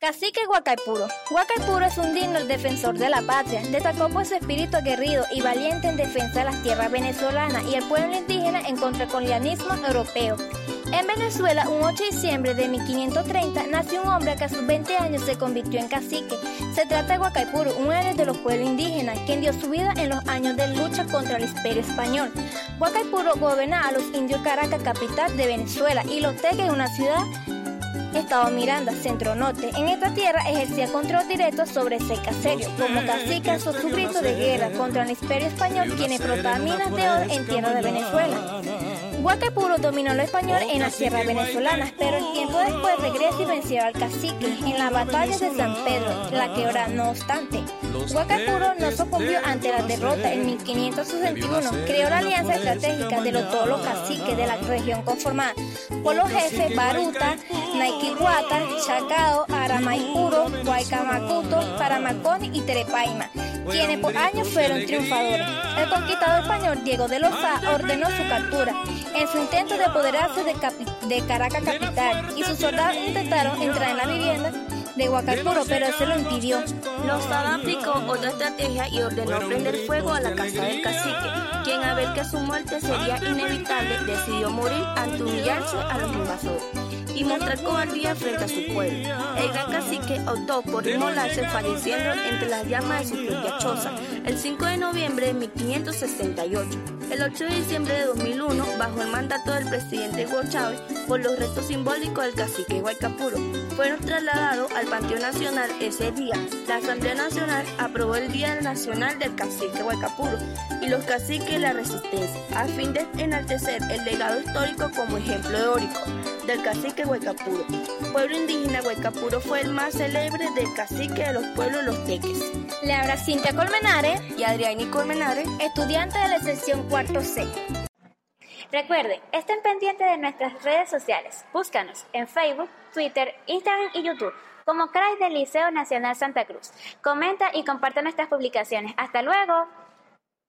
Cacique Huacaipuro. Huacaipuro es un digno defensor de la patria. Destacó por su espíritu aguerrido y valiente en defensa de las tierras venezolanas y el pueblo indígena en contra del colonialismo europeo. En Venezuela, un 8 de diciembre de 1530, nació un hombre que a sus 20 años se convirtió en cacique. Se trata de Huacaipuro, un héroe de los pueblos indígenas, quien dio su vida en los años de lucha contra el imperio español. Huacaipuro gobernaba a los indios Caracas, capital de Venezuela, y Los Teques, una ciudad Estado Miranda, Centro Norte. En esta tierra ejercía control directo sobre ese caserio. Como cacique alzó su grito de guerra contra el imperio español, quien explotaba minas de oro en tierra de Venezuela. Huacapuro dominó lo español en las tierras venezolanas, pero el tiempo después regresa y venció al cacique en la batalla de San Pedro, la que ahora no obstante. Huacapuro no sucumbió ante la derrota en 1561, creó la alianza estratégica de los, todos los caciques de la región conformada por los jefes Baruta, Naiquihuata, Chacao, Aramaipuro, Guaycamacuto, Paramacón y Terepaima, quienes por años fueron triunfadores. El conquistador español Diego de Loza ordenó su captura en su intento de apoderarse de, Caracas capital y sus soldados intentaron entrar en la vivienda de Huacalpuro, pero se lo impidió. Lozada aplicó otra estrategia y ordenó prender fuego a la casa del cacique, quien a ver que su muerte sería inevitable decidió morir ante humillarse a los invasores y mostrar cobardía frente a su pueblo. El gran cacique optó por inmolarse falleciendo entre las llamas de su propia choza el 5 de noviembre de 1568. El 8 de diciembre de 2001, bajo el mandato del presidente Hugo Chávez, por los restos simbólicos del cacique Guaycapuro, fueron trasladados al Panteón Nacional ese día. La Asamblea Nacional aprobó el Día Nacional del Cacique Guaycapuro y los caciques de la resistencia, a fin de enaltecer el legado histórico como ejemplo teórico del cacique Huaycapuro. Pueblo indígena Huaycapuro fue el más célebre del cacique de los pueblos los teques. Le habla Cintia Colmenares y Adriani Colmenares, estudiante de la sección cuarto C. Recuerden, estén pendientes de nuestras redes sociales. Búscanos en Facebook, Twitter, Instagram y YouTube como CRAI del Liceo Nacional Santa Cruz. Comenta y comparte nuestras publicaciones. Hasta luego.